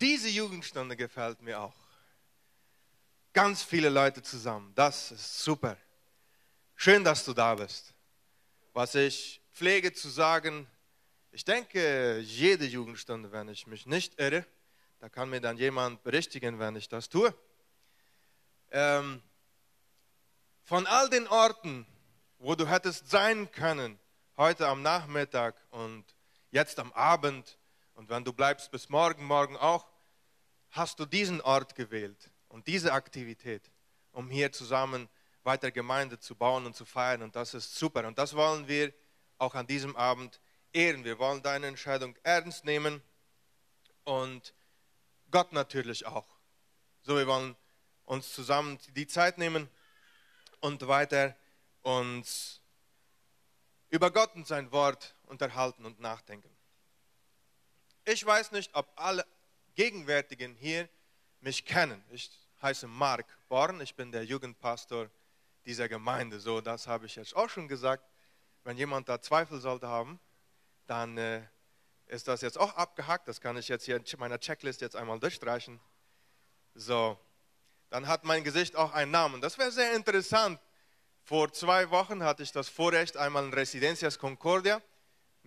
Diese Jugendstunde gefällt mir auch. Ganz viele Leute zusammen. Das ist super. Schön, dass du da bist. Was ich pflege zu sagen, ich denke, jede Jugendstunde, wenn ich mich nicht irre, da kann mir dann jemand berichtigen, wenn ich das tue. Ähm, von all den Orten, wo du hättest sein können, heute am Nachmittag und jetzt am Abend und wenn du bleibst bis morgen, morgen auch, hast du diesen Ort gewählt und diese Aktivität, um hier zusammen weiter Gemeinde zu bauen und zu feiern. Und das ist super. Und das wollen wir auch an diesem Abend ehren. Wir wollen deine Entscheidung ernst nehmen und Gott natürlich auch. So, wir wollen uns zusammen die Zeit nehmen und weiter uns über Gott und sein Wort unterhalten und nachdenken. Ich weiß nicht, ob alle Gegenwärtigen hier mich kennen. Ich heiße Mark Born, ich bin der Jugendpastor dieser Gemeinde. So, das habe ich jetzt auch schon gesagt. Wenn jemand da Zweifel sollte haben, dann äh, ist das jetzt auch abgehakt. Das kann ich jetzt hier in meiner Checklist jetzt einmal durchstreichen. So, dann hat mein Gesicht auch einen Namen. Das wäre sehr interessant. Vor zwei Wochen hatte ich das Vorrecht, einmal in Residencias Concordia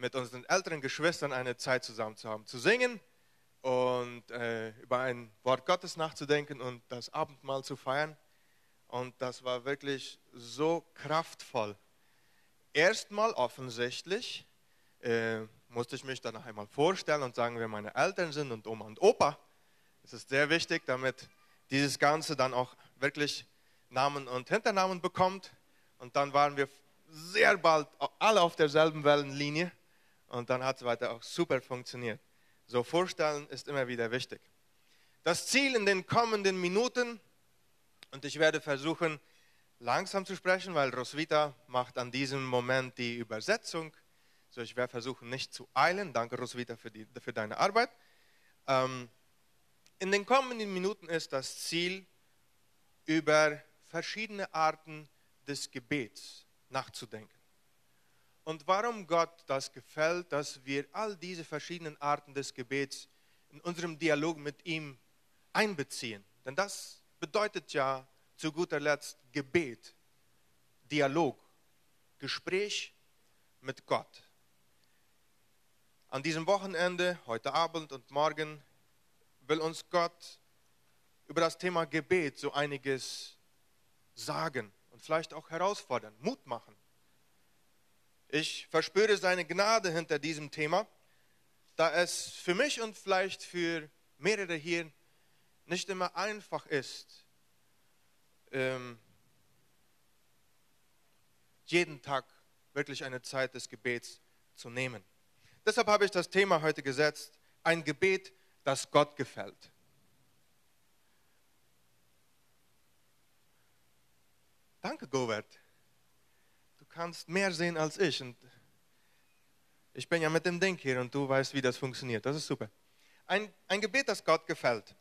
mit unseren älteren Geschwistern eine Zeit zusammen zu haben, zu singen und äh, über ein Wort Gottes nachzudenken und das Abendmahl zu feiern. Und das war wirklich so kraftvoll. Erstmal offensichtlich äh, musste ich mich dann einmal vorstellen und sagen, wer meine Eltern sind und Oma und Opa. Das ist sehr wichtig, damit dieses Ganze dann auch wirklich Namen und Hinternamen bekommt. Und dann waren wir sehr bald alle auf derselben Wellenlinie. Und dann hat es weiter auch super funktioniert. So vorstellen ist immer wieder wichtig. Das Ziel in den kommenden Minuten, und ich werde versuchen, langsam zu sprechen, weil Roswitha macht an diesem Moment die Übersetzung. So, ich werde versuchen, nicht zu eilen. Danke, Roswitha, für, die, für deine Arbeit. Ähm, in den kommenden Minuten ist das Ziel, über verschiedene Arten des Gebets nachzudenken und warum Gott das gefällt, dass wir all diese verschiedenen Arten des Gebets in unserem Dialog mit ihm einbeziehen. Denn das bedeutet ja zu guter Letzt Gebet, Dialog, Gespräch mit Gott. An diesem Wochenende, heute Abend und morgen, will uns Gott über das Thema Gebet so einiges sagen und vielleicht auch herausfordern, Mut machen. Ich verspüre seine Gnade hinter diesem Thema, da es für mich und vielleicht für mehrere hier nicht immer einfach ist, ähm, jeden Tag wirklich eine Zeit des Gebets zu nehmen. Deshalb habe ich das Thema heute gesetzt, ein Gebet, das Gott gefällt. Danke, Govert kannst mehr sehen als ich. Und ich bin ja mit dem Ding hier und du weißt, wie das funktioniert. Das ist super. Ein, ein Gebet, das Gott gefällt.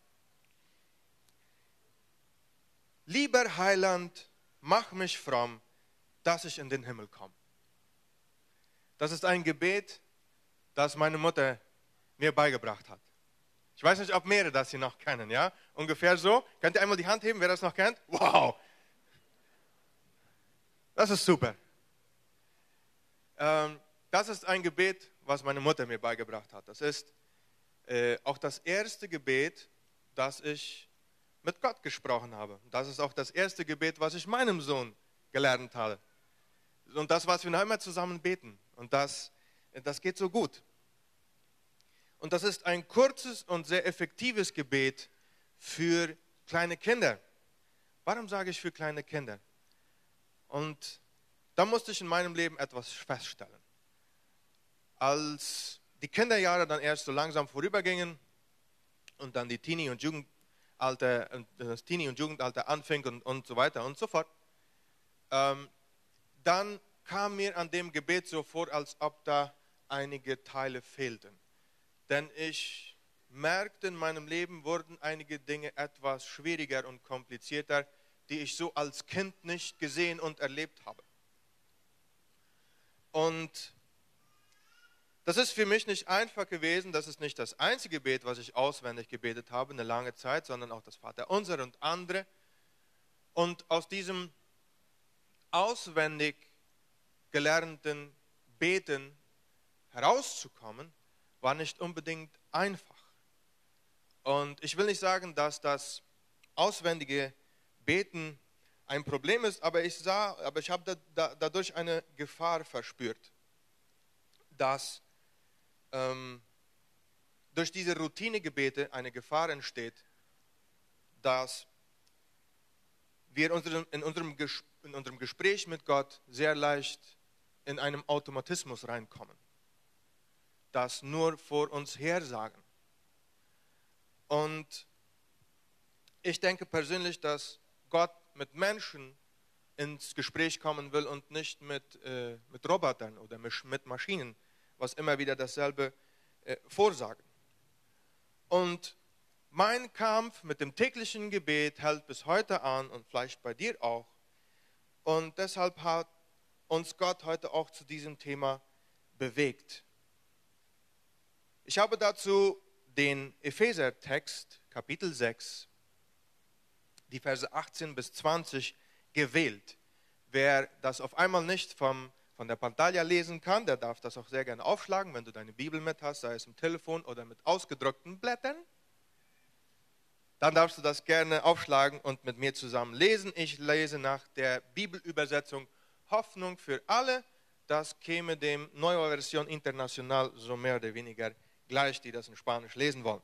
Lieber Heiland, mach mich fromm, dass ich in den Himmel komme. Das ist ein Gebet, das meine Mutter mir beigebracht hat. Ich weiß nicht, ob mehrere das hier noch kennen, ja? Ungefähr so. Könnt ihr einmal die Hand heben, wer das noch kennt? Wow! Das ist super. Ähm, das ist ein Gebet, was meine Mutter mir beigebracht hat. Das ist äh, auch das erste Gebet, das ich mit Gott gesprochen habe. Das ist auch das erste Gebet, was ich meinem Sohn gelernt habe. Und das, was wir noch immer zusammen beten. Und das, das geht so gut. Und das ist ein kurzes und sehr effektives Gebet für kleine Kinder. Warum sage ich für kleine Kinder? Und da musste ich in meinem Leben etwas feststellen. Als die Kinderjahre dann erst so langsam vorübergingen und dann die Teenie- und Jugendalter, das Teenie- und Jugendalter anfing und, und so weiter und so fort, ähm, dann kam mir an dem Gebet so vor, als ob da einige Teile fehlten. Denn ich merkte, in meinem Leben wurden einige Dinge etwas schwieriger und komplizierter, die ich so als Kind nicht gesehen und erlebt habe. Und Das ist für mich nicht einfach gewesen. Das ist nicht das einzige Gebet, was ich auswendig gebetet habe, eine lange Zeit, sondern auch das Vaterunser und andere. Und aus diesem auswendig gelernten Beten herauszukommen, war nicht unbedingt einfach. Und ich will nicht sagen, dass das auswendige Beten ein Problem ist, aber ich sah, aber ich habe da, da, dadurch eine Gefahr verspürt, dass ähm, durch diese Routinegebete eine Gefahr entsteht, dass wir in unserem, in unserem Gespräch mit Gott sehr leicht in einem Automatismus reinkommen, das nur vor uns her sagen. Und ich denke persönlich, dass Gott mit Menschen ins Gespräch kommen will und nicht mit, äh, mit Robotern oder mit Maschinen, was immer wieder dasselbe äh, vorsagen. Und mein Kampf mit dem täglichen Gebet hält bis heute an und vielleicht bei dir auch. Und deshalb hat uns Gott heute auch zu diesem Thema bewegt. Ich habe dazu den Epheser-Text, Kapitel 6, die Verse 18 bis 20 gewählt. Wer das auf einmal nicht vom, von der Pantalla lesen kann, der darf das auch sehr gerne aufschlagen, wenn du deine Bibel mit hast, sei es im Telefon oder mit ausgedruckten Blättern dann darfst du das gerne aufschlagen und mit mir zusammen lesen. Ich lese nach der Bibelübersetzung Hoffnung für alle. Das käme dem Neue Version International so mehr oder weniger gleich, die das in Spanisch lesen wollen.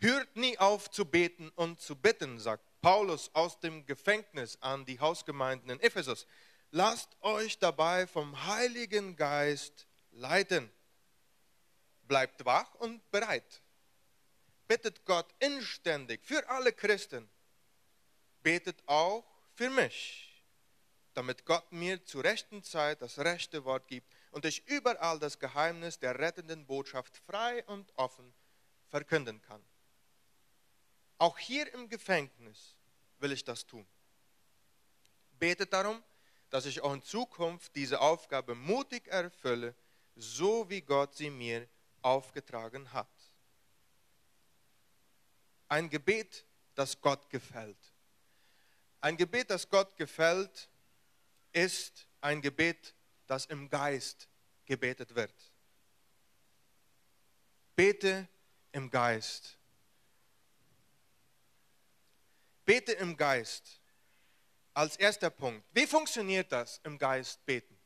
Hört nie auf zu beten und zu bitten, sagt Paulus aus dem Gefängnis an die Hausgemeinden in Ephesus. Lasst euch dabei vom Heiligen Geist leiten. Bleibt wach und bereit bittet Gott inständig für alle Christen, betet auch für mich, damit Gott mir zur rechten Zeit das rechte Wort gibt und ich überall das Geheimnis der rettenden Botschaft frei und offen verkünden kann. Auch hier im Gefängnis will ich das tun. Betet darum, dass ich auch in Zukunft diese Aufgabe mutig erfülle, so wie Gott sie mir aufgetragen hat. Ein Gebet, das Gott gefällt. Ein Gebet, das Gott gefällt, ist ein Gebet, das im Geist gebetet wird. Bete im Geist. Bete im Geist. Als erster Punkt. Wie funktioniert das im Geist beten?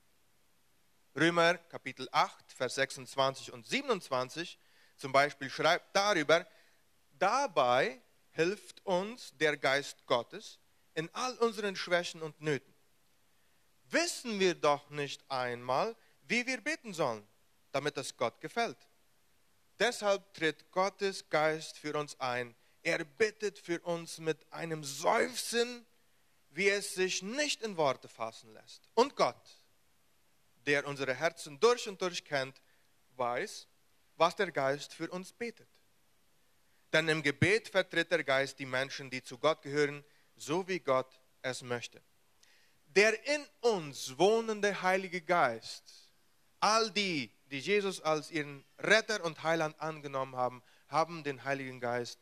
Römer Kapitel 8, Vers 26 und 27 zum Beispiel schreibt darüber, Dabei hilft uns der Geist Gottes in all unseren Schwächen und Nöten. Wissen wir doch nicht einmal, wie wir beten sollen, damit es Gott gefällt. Deshalb tritt Gottes Geist für uns ein. Er bittet für uns mit einem Seufzen, wie es sich nicht in Worte fassen lässt. Und Gott, der unsere Herzen durch und durch kennt, weiß, was der Geist für uns betet. Denn im Gebet vertritt der Geist die Menschen, die zu Gott gehören, so wie Gott es möchte. Der in uns wohnende Heilige Geist, all die, die Jesus als ihren Retter und Heiland angenommen haben, haben den Heiligen Geist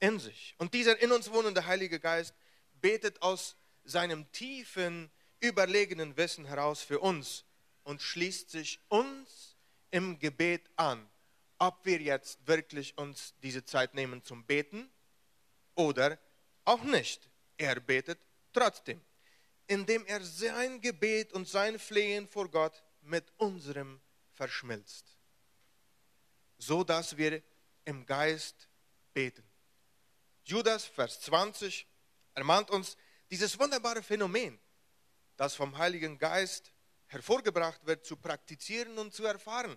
in sich. Und dieser in uns wohnende Heilige Geist betet aus seinem tiefen, überlegenen Wissen heraus für uns und schließt sich uns im Gebet an ob wir jetzt wirklich uns diese Zeit nehmen zum Beten oder auch nicht. Er betet trotzdem, indem er sein Gebet und sein Flehen vor Gott mit unserem verschmilzt, so dass wir im Geist beten. Judas, Vers 20, ermahnt uns dieses wunderbare Phänomen, das vom Heiligen Geist hervorgebracht wird, zu praktizieren und zu erfahren.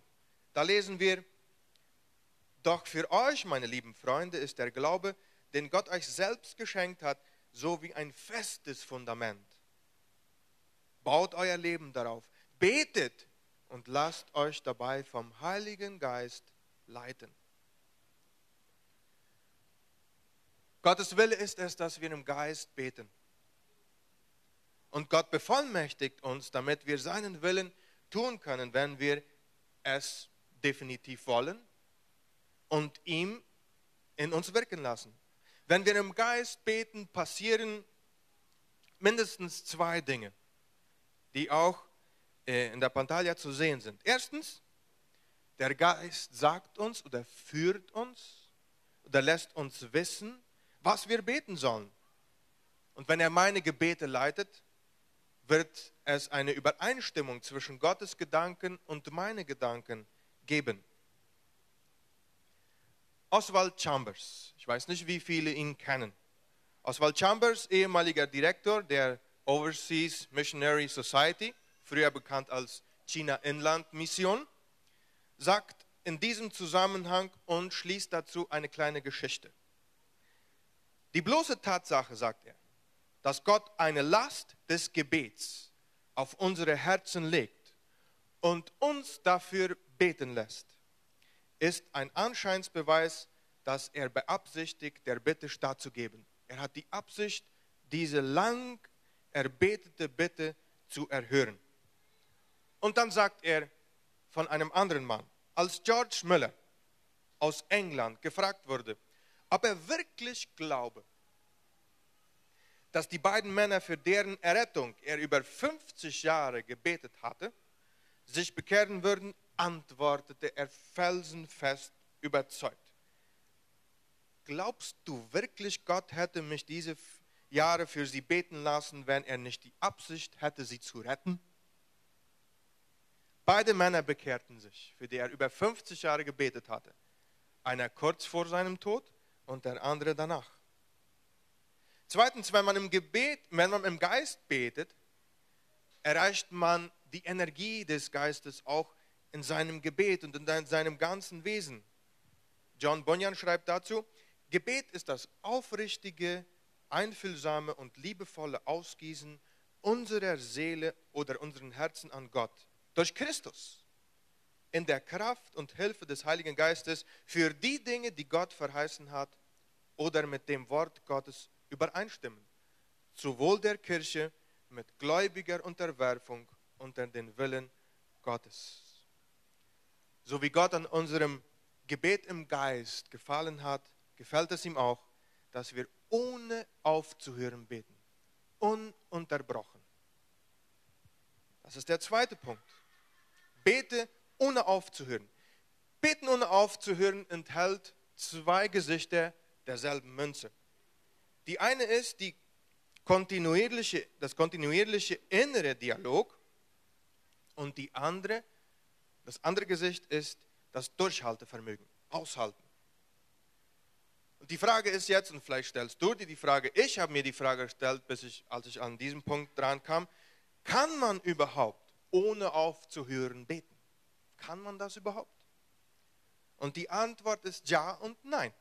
Da lesen wir, doch für euch, meine lieben Freunde, ist der Glaube, den Gott euch selbst geschenkt hat, so wie ein festes Fundament. Baut euer Leben darauf, betet und lasst euch dabei vom Heiligen Geist leiten. Gottes Wille ist es, dass wir im Geist beten. Und Gott bevollmächtigt uns, damit wir seinen Willen tun können, wenn wir es definitiv wollen und ihm in uns wirken lassen. Wenn wir im Geist beten, passieren mindestens zwei Dinge, die auch äh, in der Pantalla zu sehen sind. Erstens, der Geist sagt uns oder führt uns oder lässt uns wissen, was wir beten sollen. Und wenn er meine Gebete leitet, wird es eine Übereinstimmung zwischen Gottes Gedanken und meine Gedanken geben. Oswald Chambers, ich weiß nicht, wie viele ihn kennen. Oswald Chambers, ehemaliger Direktor der Overseas Missionary Society, früher bekannt als China Inland Mission, sagt in diesem Zusammenhang und schließt dazu eine kleine Geschichte. Die bloße Tatsache, sagt er, dass Gott eine Last des Gebets auf unsere Herzen legt und uns dafür beten lässt, ist ein Anscheinsbeweis, dass er beabsichtigt, der Bitte stattzugeben. Er hat die Absicht, diese lang erbetete Bitte zu erhören. Und dann sagt er von einem anderen Mann, als George Müller aus England gefragt wurde, ob er wirklich glaube, dass die beiden Männer, für deren Errettung er über 50 Jahre gebetet hatte, sich bekehren würden, antwortete er felsenfest überzeugt. Glaubst du wirklich, Gott hätte mich diese Jahre für sie beten lassen, wenn er nicht die Absicht hätte, sie zu retten? Beide Männer bekehrten sich, für die er über 50 Jahre gebetet hatte. Einer kurz vor seinem Tod und der andere danach. Zweitens, wenn man im Gebet, wenn man im Geist betet, erreicht man die Energie des Geistes auch in seinem Gebet und in seinem ganzen Wesen. John Bunyan schreibt dazu, Gebet ist das aufrichtige, einfühlsame und liebevolle Ausgießen unserer Seele oder unseren Herzen an Gott durch Christus in der Kraft und Hilfe des Heiligen Geistes für die Dinge, die Gott verheißen hat oder mit dem Wort Gottes übereinstimmen. Zu Wohl der Kirche mit gläubiger Unterwerfung unter den Willen Gottes. So wie Gott an unserem Gebet im Geist gefallen hat, gefällt es ihm auch, dass wir ohne aufzuhören beten. Ununterbrochen. Das ist der zweite Punkt. Bete ohne aufzuhören. Beten ohne aufzuhören enthält zwei Gesichter derselben Münze. Die eine ist die kontinuierliche, das kontinuierliche innere Dialog und die andere, das andere Gesicht ist das Durchhaltevermögen, Aushalten. Und die Frage ist jetzt, und vielleicht stellst du dir die Frage, ich habe mir die Frage gestellt, bis ich, als ich an diesem Punkt dran kam, kann man überhaupt ohne aufzuhören beten? Kann man das überhaupt? Und die Antwort ist ja und nein.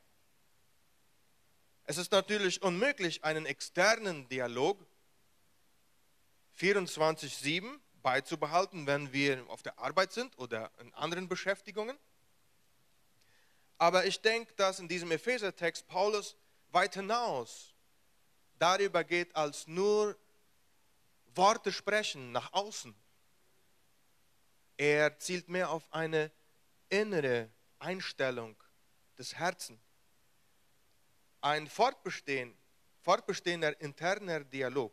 Es ist natürlich unmöglich, einen externen Dialog 24-7 beizubehalten, wenn wir auf der Arbeit sind oder in anderen Beschäftigungen. Aber ich denke, dass in diesem Epheser-Text Paulus weit hinaus darüber geht, als nur Worte sprechen nach außen. Er zielt mehr auf eine innere Einstellung des Herzens ein Fortbestehen, fortbestehender interner Dialog.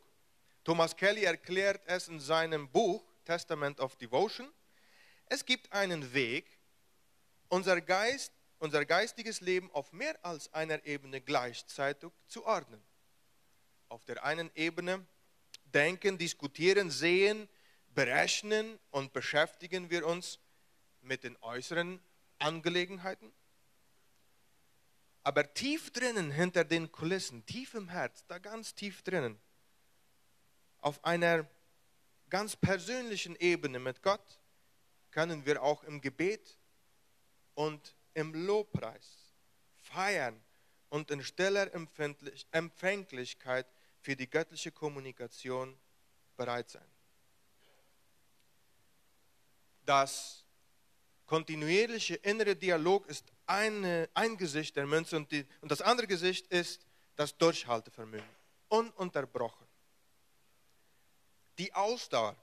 Thomas Kelly erklärt es in seinem Buch Testament of Devotion. Es gibt einen Weg, unser Geist, unser geistiges Leben auf mehr als einer Ebene gleichzeitig zu ordnen. Auf der einen Ebene denken, diskutieren, sehen, berechnen und beschäftigen wir uns mit den äußeren Angelegenheiten. Aber tief drinnen, hinter den Kulissen, tief im Herz, da ganz tief drinnen, auf einer ganz persönlichen Ebene mit Gott, können wir auch im Gebet und im Lobpreis feiern und in stiller Empfänglichkeit für die göttliche Kommunikation bereit sein. Das kontinuierliche innere Dialog ist eine, ein Gesicht der Münze und, die, und das andere Gesicht ist das Durchhaltevermögen. Ununterbrochen. Die Ausdauer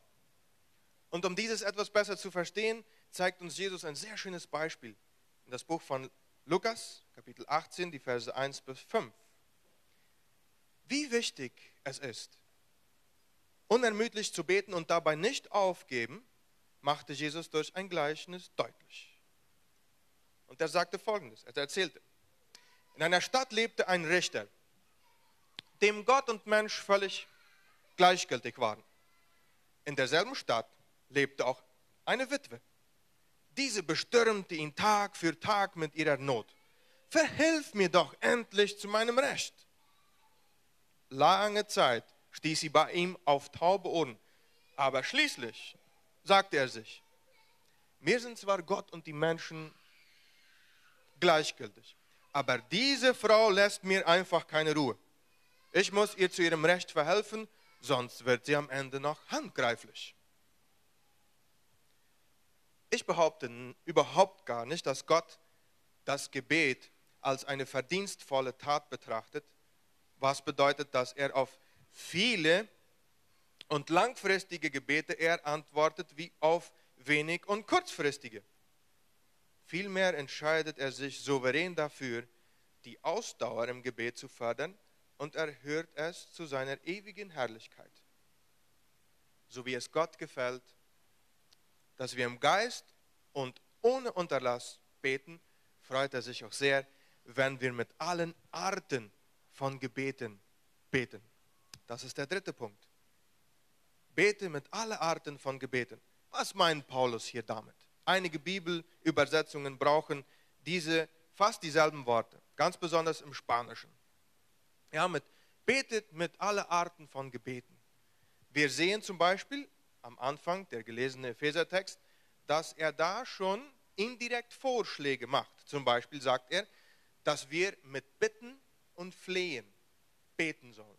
Und um dieses etwas besser zu verstehen, zeigt uns Jesus ein sehr schönes Beispiel. In das Buch von Lukas, Kapitel 18, die Verse 1 bis 5. Wie wichtig es ist, unermüdlich zu beten und dabei nicht aufgeben, machte Jesus durch ein Gleichnis deutlich. Und er sagte folgendes, er erzählte, in einer Stadt lebte ein Richter, dem Gott und Mensch völlig gleichgültig waren. In derselben Stadt lebte auch eine Witwe. Diese bestürmte ihn Tag für Tag mit ihrer Not. Verhilf mir doch endlich zu meinem Recht. Lange Zeit stieß sie bei ihm auf taube Ohren, aber schließlich sagte er sich, mir sind zwar Gott und die Menschen gleichgültig, aber diese Frau lässt mir einfach keine Ruhe. Ich muss ihr zu ihrem Recht verhelfen, sonst wird sie am Ende noch handgreiflich. Ich behaupte überhaupt gar nicht, dass Gott das Gebet als eine verdienstvolle Tat betrachtet, was bedeutet, dass er auf viele und langfristige Gebete eher antwortet wie auf wenig und kurzfristige. Vielmehr entscheidet er sich souverän dafür, die Ausdauer im Gebet zu fördern und erhört es zu seiner ewigen Herrlichkeit. So wie es Gott gefällt, dass wir im Geist und ohne Unterlass beten, freut er sich auch sehr, wenn wir mit allen Arten von Gebeten beten. Das ist der dritte Punkt. Bete mit allen Arten von Gebeten. Was meint Paulus hier damit? Einige Bibelübersetzungen brauchen diese fast dieselben Worte, ganz besonders im Spanischen. Ja, mit betet mit allen Arten von Gebeten. Wir sehen zum Beispiel am Anfang der gelesene Ephesertext, dass er da schon indirekt Vorschläge macht. Zum Beispiel sagt er, dass wir mit Bitten und Flehen beten sollen.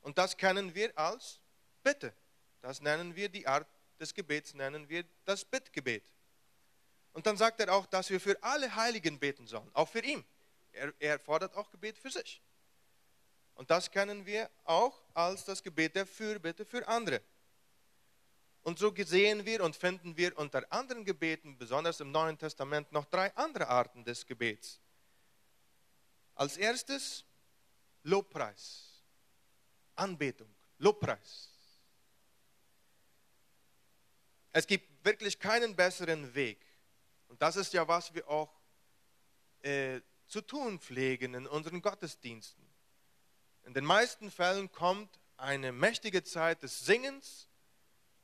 Und das kennen wir als Bitte. Das nennen wir die Art des Gebets, nennen wir das Bittgebet. Und dann sagt er auch, dass wir für alle Heiligen beten sollen, auch für ihn. Er, er fordert auch Gebet für sich. Und das kennen wir auch als das Gebet der Fürbitte für andere. Und so sehen wir und finden wir unter anderen Gebeten, besonders im Neuen Testament, noch drei andere Arten des Gebets. Als erstes Lobpreis, Anbetung, Lobpreis. Es gibt wirklich keinen besseren Weg. Und das ist ja, was wir auch äh, zu tun pflegen in unseren Gottesdiensten. In den meisten Fällen kommt eine mächtige Zeit des Singens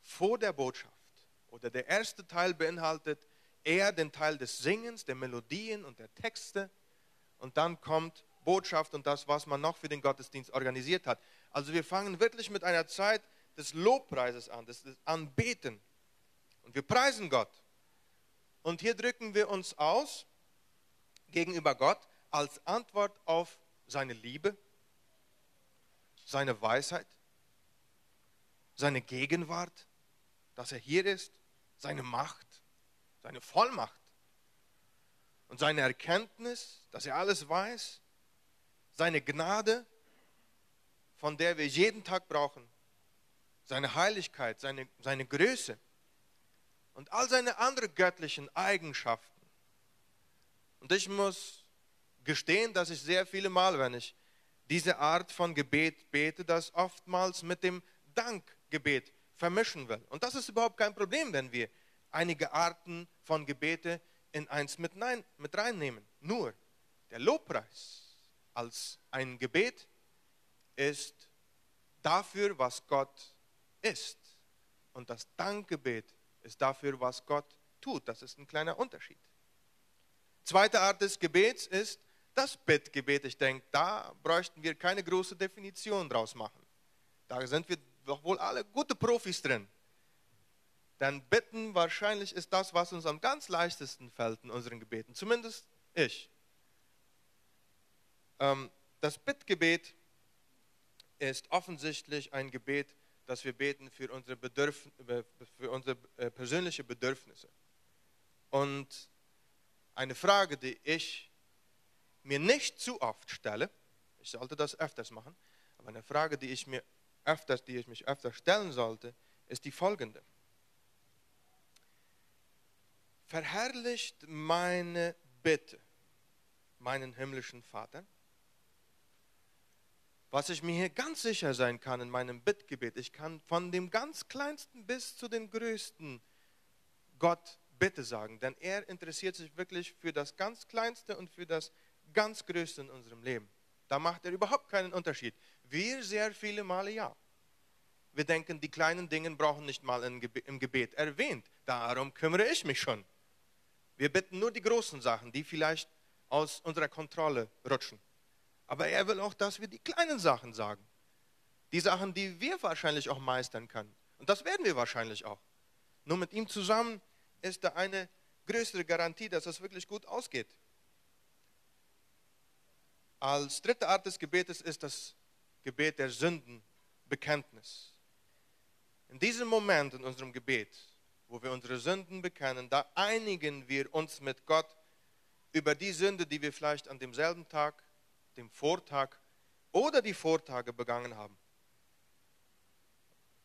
vor der Botschaft. Oder der erste Teil beinhaltet eher den Teil des Singens, der Melodien und der Texte. Und dann kommt Botschaft und das, was man noch für den Gottesdienst organisiert hat. Also wir fangen wirklich mit einer Zeit des Lobpreises an, des, des Anbeten. Und wir preisen Gott. Und hier drücken wir uns aus gegenüber Gott als Antwort auf seine Liebe, seine Weisheit, seine Gegenwart, dass er hier ist, seine Macht, seine Vollmacht und seine Erkenntnis, dass er alles weiß, seine Gnade, von der wir jeden Tag brauchen, seine Heiligkeit, seine, seine Größe und all seine anderen göttlichen Eigenschaften. Und ich muss gestehen, dass ich sehr viele Mal, wenn ich diese Art von Gebet bete, das oftmals mit dem Dankgebet vermischen will. Und das ist überhaupt kein Problem, wenn wir einige Arten von Gebete in eins mit, nein, mit reinnehmen. Nur der Lobpreis als ein Gebet ist dafür, was Gott ist. Und das Dankgebet ist dafür, was Gott tut. Das ist ein kleiner Unterschied. Zweite Art des Gebets ist das Bittgebet, ich denke, da bräuchten wir keine große Definition draus machen. Da sind wir doch wohl alle gute Profis drin. Denn bitten wahrscheinlich ist das, was uns am ganz leichtesten fällt in unseren Gebeten. Zumindest ich. Ähm, das Bittgebet ist offensichtlich ein Gebet, das wir beten für unsere, Bedürf für unsere äh, persönliche Bedürfnisse. Und eine Frage, die ich mir nicht zu oft stelle, ich sollte das öfters machen, aber eine Frage, die ich mir öfters, die ich mich öfter stellen sollte, ist die folgende. verherrlicht meine Bitte meinen himmlischen Vater? Was ich mir hier ganz sicher sein kann in meinem Bittgebet, ich kann von dem ganz kleinsten bis zu den größten Gott Bitte sagen, denn er interessiert sich wirklich für das ganz kleinste und für das ganz größte in unserem Leben. Da macht er überhaupt keinen Unterschied. Wir sehr viele Male ja. Wir denken, die kleinen Dinge brauchen nicht mal im Gebet erwähnt. Darum kümmere ich mich schon. Wir bitten nur die großen Sachen, die vielleicht aus unserer Kontrolle rutschen. Aber er will auch, dass wir die kleinen Sachen sagen. Die Sachen, die wir wahrscheinlich auch meistern können. Und das werden wir wahrscheinlich auch. Nur mit ihm zusammen ist da eine größere Garantie, dass das wirklich gut ausgeht. Als dritte Art des Gebetes ist das Gebet der Sündenbekenntnis. In diesem Moment in unserem Gebet, wo wir unsere Sünden bekennen, da einigen wir uns mit Gott über die Sünde, die wir vielleicht an demselben Tag, dem Vortag oder die Vortage begangen haben.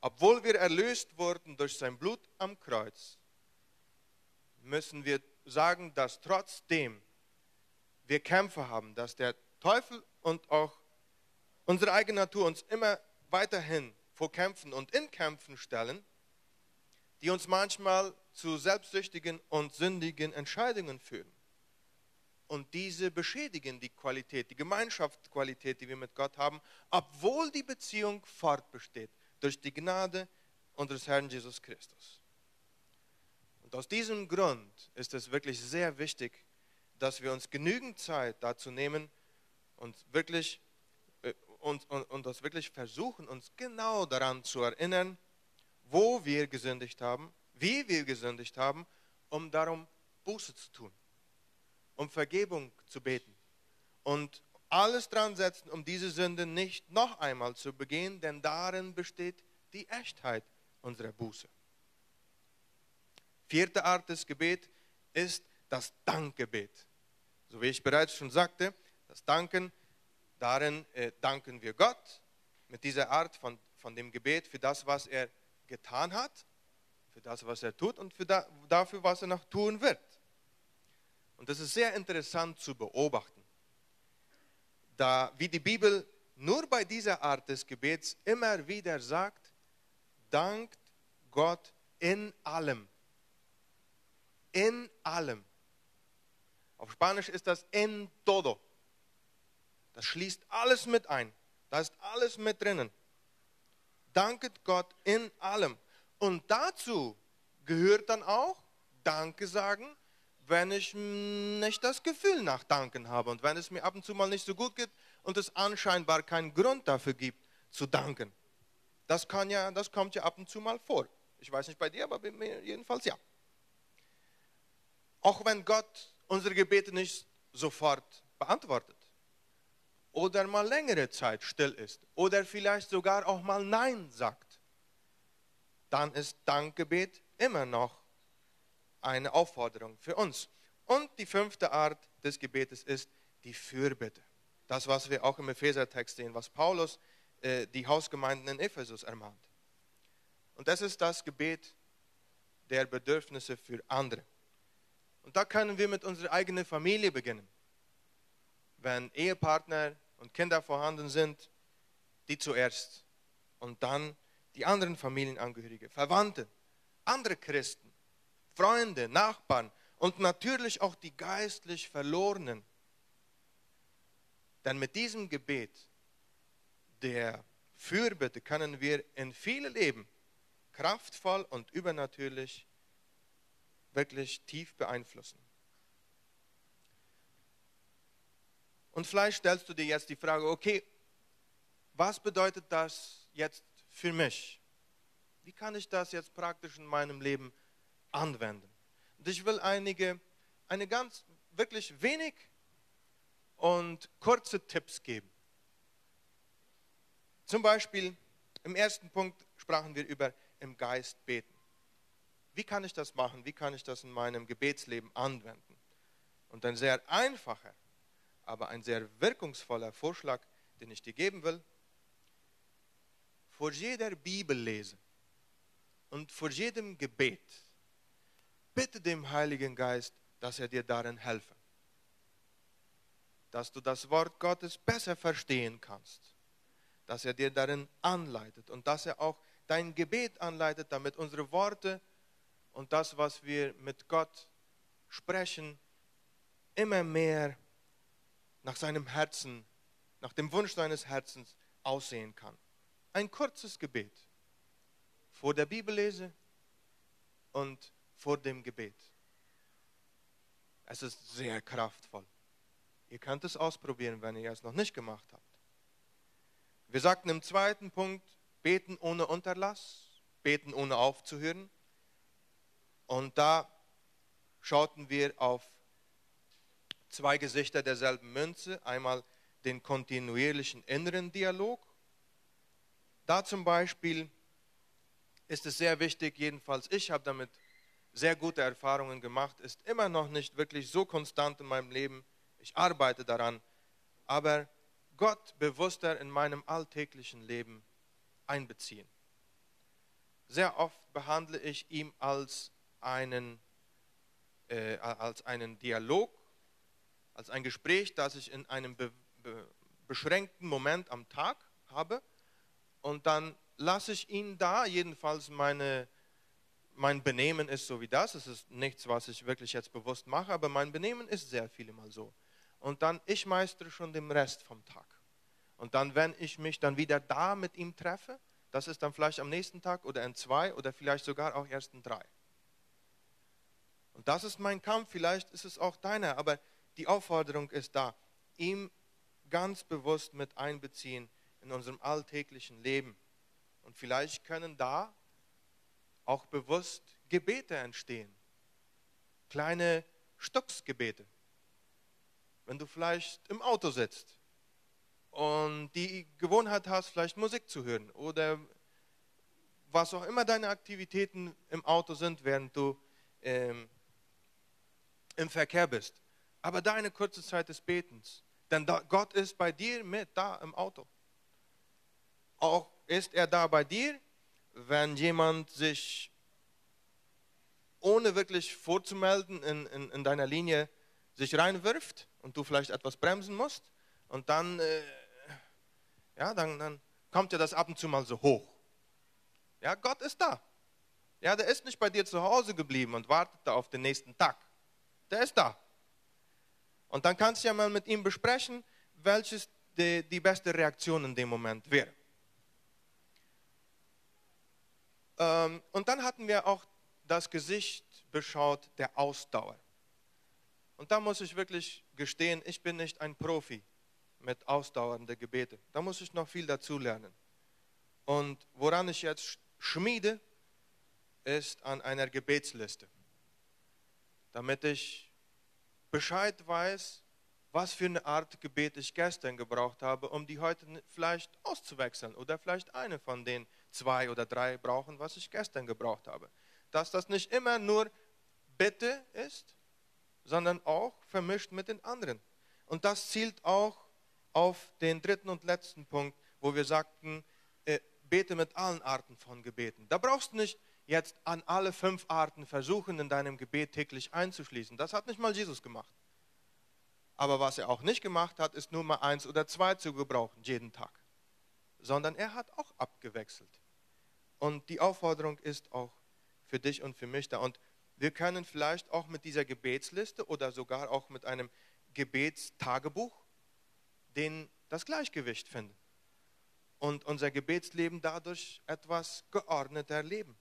Obwohl wir erlöst wurden durch sein Blut am Kreuz, müssen wir sagen, dass trotzdem wir Kämpfe haben, dass der Teufel und auch unsere eigene Natur uns immer weiterhin vor Kämpfen und in Kämpfen stellen, die uns manchmal zu selbstsüchtigen und sündigen Entscheidungen führen. Und diese beschädigen die Qualität, die Gemeinschaftsqualität, die wir mit Gott haben, obwohl die Beziehung fortbesteht durch die Gnade unseres Herrn Jesus Christus. Und aus diesem Grund ist es wirklich sehr wichtig, dass wir uns genügend Zeit dazu nehmen und wirklich äh, und, und, und das wirklich versuchen, uns genau daran zu erinnern, wo wir gesündigt haben, wie wir gesündigt haben, um darum Buße zu tun um Vergebung zu beten und alles dran setzen, um diese Sünde nicht noch einmal zu begehen, denn darin besteht die Echtheit unserer Buße. Vierte Art des Gebet ist das Dankgebet. So wie ich bereits schon sagte, das Danken, darin äh, danken wir Gott mit dieser Art von, von dem Gebet für das, was er getan hat, für das, was er tut und für da, dafür, was er noch tun wird. Und das ist sehr interessant zu beobachten, da wie die Bibel nur bei dieser Art des Gebets immer wieder sagt, dankt Gott in allem. In allem. Auf Spanisch ist das en todo. Das schließt alles mit ein. Da ist alles mit drinnen. Danket Gott in allem. Und dazu gehört dann auch Danke sagen wenn ich nicht das Gefühl nach Danken habe und wenn es mir ab und zu mal nicht so gut geht und es anscheinbar keinen Grund dafür gibt, zu danken. Das, kann ja, das kommt ja ab und zu mal vor. Ich weiß nicht bei dir, aber bei mir jedenfalls ja. Auch wenn Gott unsere Gebete nicht sofort beantwortet oder mal längere Zeit still ist oder vielleicht sogar auch mal Nein sagt, dann ist Dankgebet immer noch eine Aufforderung für uns. Und die fünfte Art des Gebetes ist die Fürbitte. Das, was wir auch im Epheser-Text sehen, was Paulus äh, die Hausgemeinden in Ephesus ermahnt. Und das ist das Gebet der Bedürfnisse für andere. Und da können wir mit unserer eigenen Familie beginnen. Wenn Ehepartner und Kinder vorhanden sind, die zuerst und dann die anderen Familienangehörige, Verwandte, andere Christen Freunde, Nachbarn und natürlich auch die geistlich Verlorenen. Denn mit diesem Gebet der Fürbitte können wir in viele Leben kraftvoll und übernatürlich wirklich tief beeinflussen. Und vielleicht stellst du dir jetzt die Frage, okay, was bedeutet das jetzt für mich? Wie kann ich das jetzt praktisch in meinem Leben anwenden. Und ich will einige, eine ganz wirklich wenig und kurze Tipps geben. Zum Beispiel im ersten Punkt sprachen wir über im Geist beten. Wie kann ich das machen? Wie kann ich das in meinem Gebetsleben anwenden? Und ein sehr einfacher, aber ein sehr wirkungsvoller Vorschlag, den ich dir geben will, vor jeder Bibellese und vor jedem Gebet bitte dem Heiligen Geist, dass er dir darin helfe. Dass du das Wort Gottes besser verstehen kannst. Dass er dir darin anleitet und dass er auch dein Gebet anleitet, damit unsere Worte und das, was wir mit Gott sprechen, immer mehr nach seinem Herzen, nach dem Wunsch deines Herzens aussehen kann. Ein kurzes Gebet vor der Bibellese und vor dem Gebet. Es ist sehr kraftvoll. Ihr könnt es ausprobieren, wenn ihr es noch nicht gemacht habt. Wir sagten im zweiten Punkt, beten ohne Unterlass, beten ohne aufzuhören. Und da schauten wir auf zwei Gesichter derselben Münze. Einmal den kontinuierlichen inneren Dialog. Da zum Beispiel ist es sehr wichtig, jedenfalls ich habe damit sehr gute Erfahrungen gemacht, ist immer noch nicht wirklich so konstant in meinem Leben. Ich arbeite daran, aber Gott bewusster in meinem alltäglichen Leben einbeziehen. Sehr oft behandle ich ihn als einen, äh, als einen Dialog, als ein Gespräch, das ich in einem be be beschränkten Moment am Tag habe und dann lasse ich ihn da, jedenfalls meine, mein Benehmen ist so wie das, es ist nichts, was ich wirklich jetzt bewusst mache, aber mein Benehmen ist sehr viele Mal so. Und dann, ich meistere schon den Rest vom Tag. Und dann, wenn ich mich dann wieder da mit ihm treffe, das ist dann vielleicht am nächsten Tag oder in zwei oder vielleicht sogar auch erst in drei. Und das ist mein Kampf, vielleicht ist es auch deiner, aber die Aufforderung ist da, ihm ganz bewusst mit einbeziehen in unserem alltäglichen Leben. Und vielleicht können da auch bewusst Gebete entstehen. Kleine Stucksgebete. Wenn du vielleicht im Auto sitzt und die Gewohnheit hast, vielleicht Musik zu hören oder was auch immer deine Aktivitäten im Auto sind, während du ähm, im Verkehr bist. Aber da eine kurze Zeit des Betens. Denn Gott ist bei dir mit da im Auto. Auch ist er da bei dir, wenn jemand sich ohne wirklich vorzumelden in, in, in deiner Linie sich reinwirft und du vielleicht etwas bremsen musst und dann, äh, ja, dann, dann kommt ja das ab und zu mal so hoch. Ja, Gott ist da. Ja, der ist nicht bei dir zu Hause geblieben und wartet da auf den nächsten Tag. Der ist da. Und dann kannst du ja mal mit ihm besprechen, welches die, die beste Reaktion in dem Moment wäre. Ähm, und dann hatten wir auch das Gesicht beschaut der Ausdauer. Und da muss ich wirklich gestehen, ich bin nicht ein Profi mit ausdauernden Gebete. Da muss ich noch viel dazu lernen. Und woran ich jetzt schmiede, ist an einer Gebetsliste, damit ich Bescheid weiß, was für eine Art Gebet ich gestern gebraucht habe, um die heute vielleicht auszuwechseln oder vielleicht eine von den zwei oder drei brauchen, was ich gestern gebraucht habe. Dass das nicht immer nur Bitte ist, sondern auch vermischt mit den anderen. Und das zielt auch auf den dritten und letzten Punkt, wo wir sagten, äh, bete mit allen Arten von Gebeten. Da brauchst du nicht jetzt an alle fünf Arten versuchen, in deinem Gebet täglich einzuschließen. Das hat nicht mal Jesus gemacht. Aber was er auch nicht gemacht hat, ist nur mal eins oder zwei zu gebrauchen, jeden Tag. Sondern er hat auch abgewechselt. Und die Aufforderung ist auch für dich und für mich da. Und wir können vielleicht auch mit dieser Gebetsliste oder sogar auch mit einem Gebetstagebuch den, das Gleichgewicht finden und unser Gebetsleben dadurch etwas geordneter leben.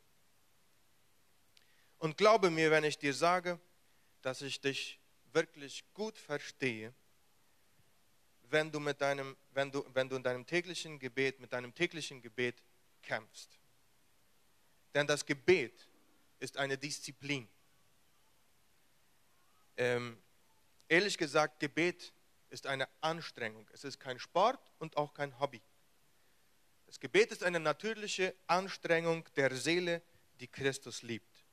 Und glaube mir, wenn ich dir sage, dass ich dich wirklich gut verstehe, wenn du, mit deinem, wenn, du, wenn du in deinem täglichen Gebet, mit deinem täglichen Gebet kämpfst. Denn das Gebet ist eine Disziplin. Ähm, ehrlich gesagt, Gebet ist eine Anstrengung. Es ist kein Sport und auch kein Hobby. Das Gebet ist eine natürliche Anstrengung der Seele, die Christus liebt.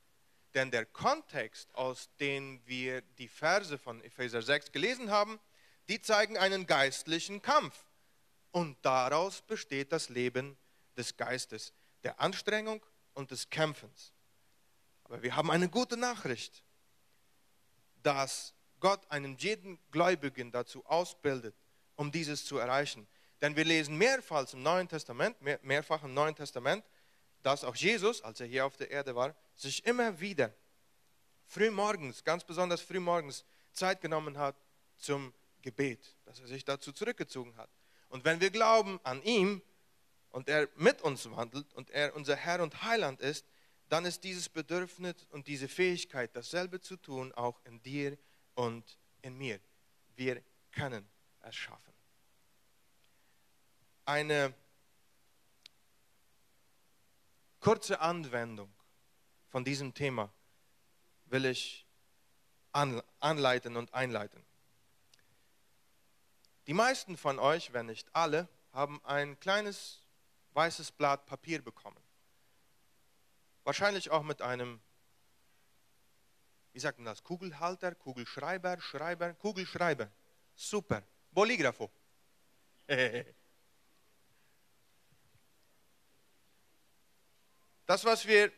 Denn der Kontext, aus dem wir die Verse von Epheser 6 gelesen haben, die zeigen einen geistlichen Kampf. Und daraus besteht das Leben des Geistes, der Anstrengung und des Kämpfens. Aber wir haben eine gute Nachricht, dass Gott einen jeden Gläubigen dazu ausbildet, um dieses zu erreichen. Denn wir lesen mehrfach im Neuen Testament, mehr, mehrfach im Neuen Testament, dass auch Jesus, als er hier auf der Erde war, sich immer wieder frühmorgens, ganz besonders frühmorgens, Zeit genommen hat zum Gebet, dass er sich dazu zurückgezogen hat. Und wenn wir glauben an ihn und er mit uns wandelt und er unser Herr und Heiland ist, dann ist dieses Bedürfnis und diese Fähigkeit, dasselbe zu tun, auch in dir und in mir. Wir können es schaffen. Eine kurze Anwendung von diesem Thema will ich anleiten und einleiten. Die meisten von euch, wenn nicht alle, haben ein kleines weißes Blatt Papier bekommen. Wahrscheinlich auch mit einem, wie sagt man das, Kugelhalter, Kugelschreiber, Schreiber, Kugelschreiber. Super. Boligrafo. Das, was wir,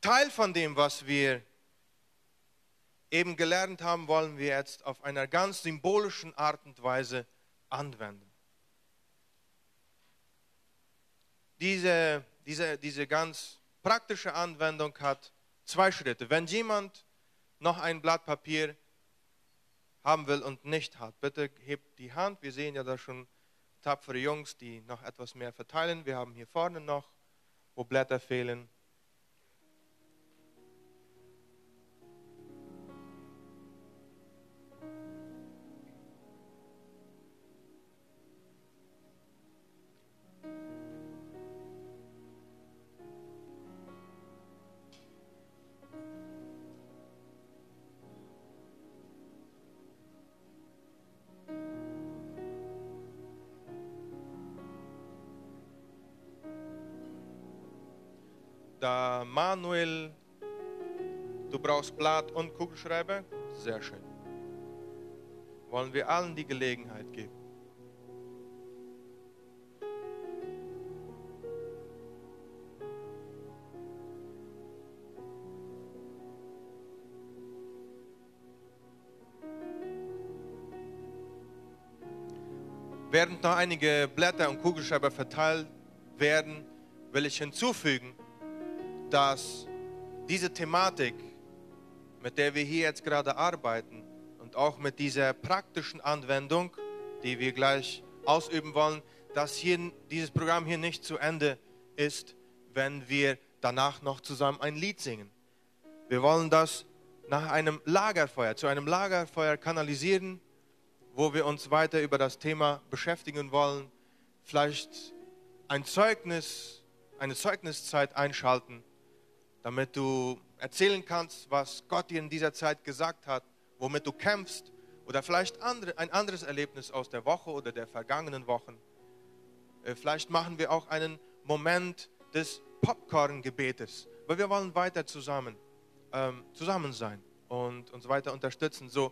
Teil von dem, was wir eben gelernt haben, wollen wir jetzt auf einer ganz symbolischen Art und Weise anwenden. Diese, diese, diese ganz praktische Anwendung hat zwei Schritte. Wenn jemand noch ein Blatt Papier haben will und nicht hat, bitte hebt die Hand. Wir sehen ja da schon tapfere Jungs, die noch etwas mehr verteilen. Wir haben hier vorne noch, wo Blätter fehlen, Da Manuel, du brauchst Blatt und Kugelschreiber? Sehr schön. Wollen wir allen die Gelegenheit geben. Während noch einige Blätter und Kugelschreiber verteilt werden, will ich hinzufügen, dass diese Thematik, mit der wir hier jetzt gerade arbeiten und auch mit dieser praktischen Anwendung, die wir gleich ausüben wollen, dass hier dieses Programm hier nicht zu Ende ist, wenn wir danach noch zusammen ein Lied singen. Wir wollen das nach einem Lagerfeuer, zu einem Lagerfeuer kanalisieren, wo wir uns weiter über das Thema beschäftigen wollen, vielleicht ein Zeugnis, eine Zeugniszeit einschalten damit du erzählen kannst, was Gott dir in dieser Zeit gesagt hat, womit du kämpfst oder vielleicht andere, ein anderes Erlebnis aus der Woche oder der vergangenen Wochen. Äh, vielleicht machen wir auch einen Moment des Popcorn-Gebetes, weil wir wollen weiter zusammen, ähm, zusammen sein und uns weiter unterstützen. So,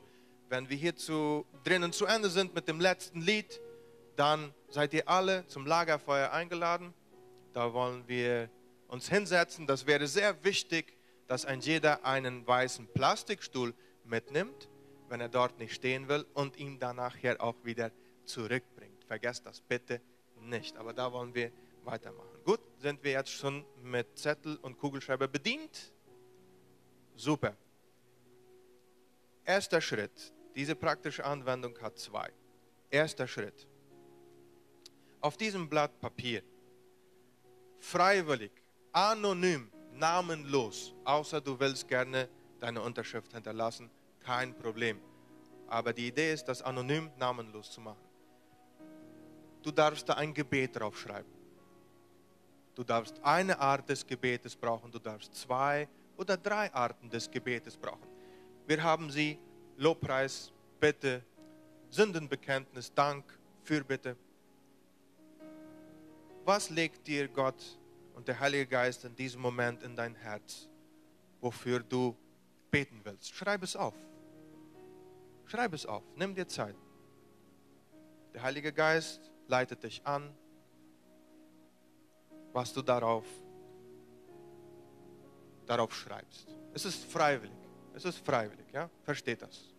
wenn wir hier zu, drinnen zu Ende sind mit dem letzten Lied, dann seid ihr alle zum Lagerfeuer eingeladen. Da wollen wir uns hinsetzen. Das wäre sehr wichtig, dass ein jeder einen weißen Plastikstuhl mitnimmt, wenn er dort nicht stehen will, und ihn dann nachher auch wieder zurückbringt. Vergesst das bitte nicht. Aber da wollen wir weitermachen. Gut, sind wir jetzt schon mit Zettel und Kugelschreiber bedient? Super. Erster Schritt. Diese praktische Anwendung hat zwei. Erster Schritt. Auf diesem Blatt Papier freiwillig anonym, namenlos, außer du willst gerne deine Unterschrift hinterlassen, kein Problem. Aber die Idee ist, das anonym, namenlos zu machen. Du darfst da ein Gebet draufschreiben. Du darfst eine Art des Gebetes brauchen, du darfst zwei oder drei Arten des Gebetes brauchen. Wir haben sie Lobpreis, Bitte, Sündenbekenntnis, Dank, Fürbitte. Was legt dir Gott und der Heilige Geist in diesem Moment in dein Herz, wofür du beten willst. Schreib es auf. Schreib es auf. Nimm dir Zeit. Der Heilige Geist leitet dich an, was du darauf darauf schreibst. Es ist freiwillig. Es ist freiwillig, ja? Versteht das?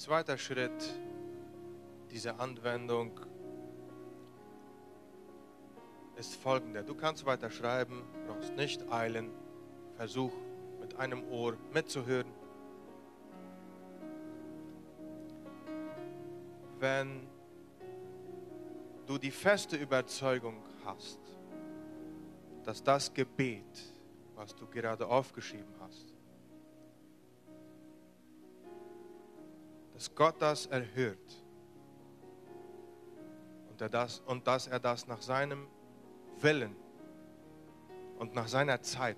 Zweiter Schritt dieser Anwendung ist folgender. Du kannst weiter schreiben, brauchst nicht eilen. Versuch mit einem Ohr mitzuhören. Wenn du die feste Überzeugung hast, dass das Gebet, was du gerade aufgeschrieben hast, Gott das erhört und, er das, und dass er das nach seinem Willen und nach seiner Zeit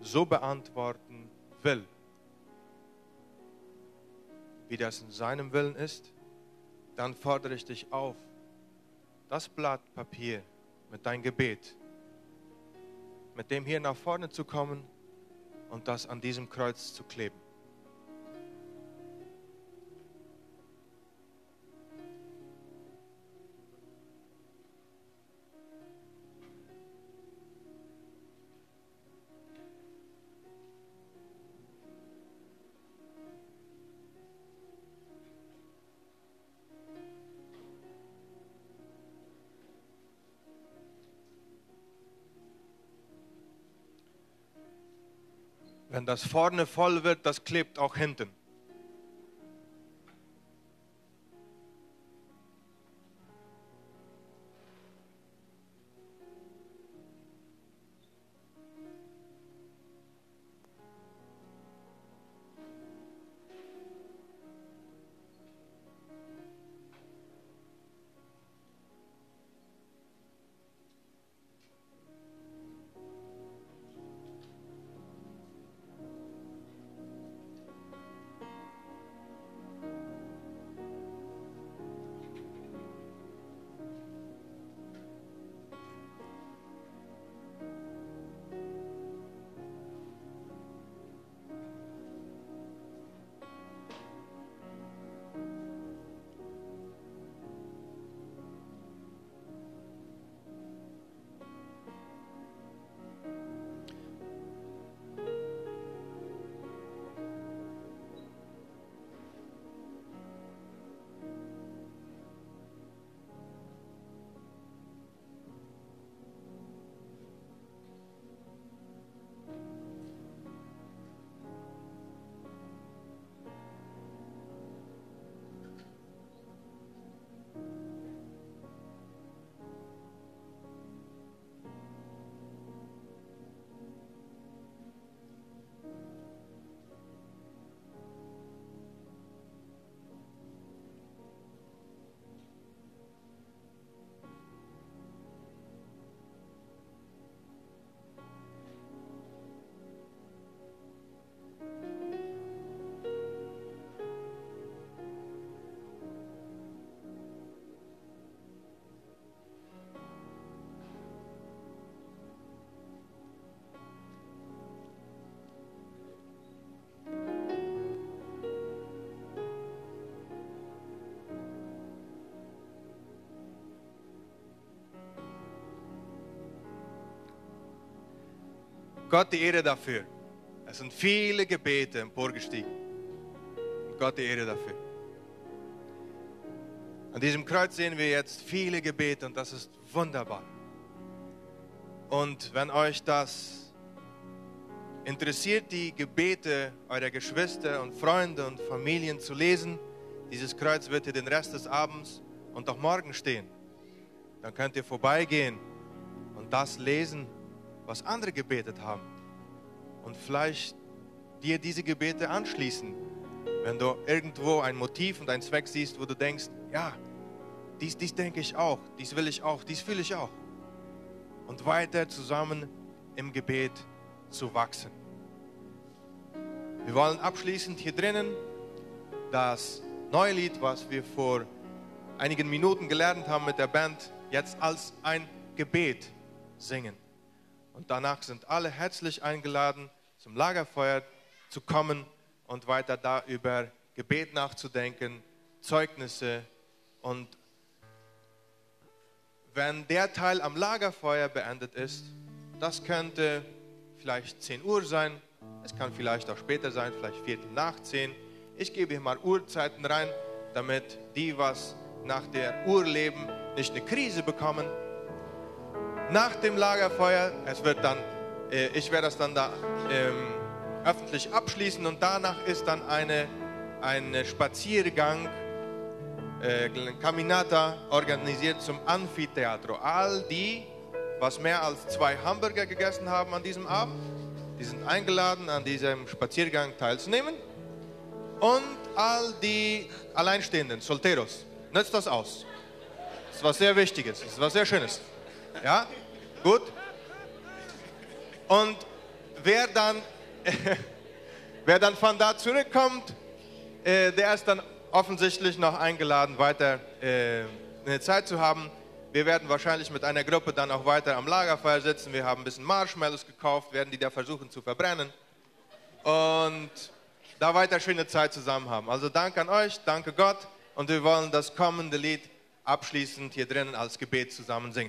so beantworten will, wie das in seinem Willen ist, dann fordere ich dich auf, das Blatt Papier mit deinem Gebet, mit dem hier nach vorne zu kommen und das an diesem Kreuz zu kleben. Das vorne voll wird, das klebt auch hinten. Gott die Ehre dafür. Es sind viele Gebete emporgestiegen. Und Gott die Ehre dafür. An diesem Kreuz sehen wir jetzt viele Gebete und das ist wunderbar. Und wenn euch das interessiert, die Gebete eurer Geschwister und Freunde und Familien zu lesen, dieses Kreuz wird hier den Rest des Abends und auch morgen stehen. Dann könnt ihr vorbeigehen und das lesen, was andere gebetet haben. Und vielleicht dir diese Gebete anschließen, wenn du irgendwo ein Motiv und einen Zweck siehst, wo du denkst, ja, dies, dies denke ich auch, dies will ich auch, dies fühle ich auch. Und weiter zusammen im Gebet zu wachsen. Wir wollen abschließend hier drinnen das neue Lied, was wir vor einigen Minuten gelernt haben mit der Band, jetzt als ein Gebet singen. Und danach sind alle herzlich eingeladen, zum Lagerfeuer zu kommen und weiter da über Gebet nachzudenken, Zeugnisse und wenn der Teil am Lagerfeuer beendet ist, das könnte vielleicht 10 Uhr sein, es kann vielleicht auch später sein, vielleicht Viertel nach 10. Ich gebe hier mal Uhrzeiten rein, damit die, was nach der Uhr leben, nicht eine Krise bekommen. Nach dem Lagerfeuer, es wird dann, äh, ich werde das dann da ähm, öffentlich abschließen und danach ist dann eine, ein Spaziergang äh, Caminata organisiert zum Amphitheatro. All die, was mehr als zwei Hamburger gegessen haben an diesem Abend, die sind eingeladen, an diesem Spaziergang teilzunehmen. Und all die Alleinstehenden, Solteros, nützt das aus. Das ist was sehr Wichtiges, das ist was sehr Schönes. Ja, gut. Und wer dann, wer dann von da zurückkommt, äh, der ist dann offensichtlich noch eingeladen, weiter äh, eine Zeit zu haben. Wir werden wahrscheinlich mit einer Gruppe dann auch weiter am Lagerfeuer sitzen. Wir haben ein bisschen Marshmallows gekauft, werden die da versuchen zu verbrennen und da weiter schöne Zeit zusammen haben. Also danke an euch, danke Gott und wir wollen das kommende Lied abschließend hier drinnen als Gebet zusammen singen.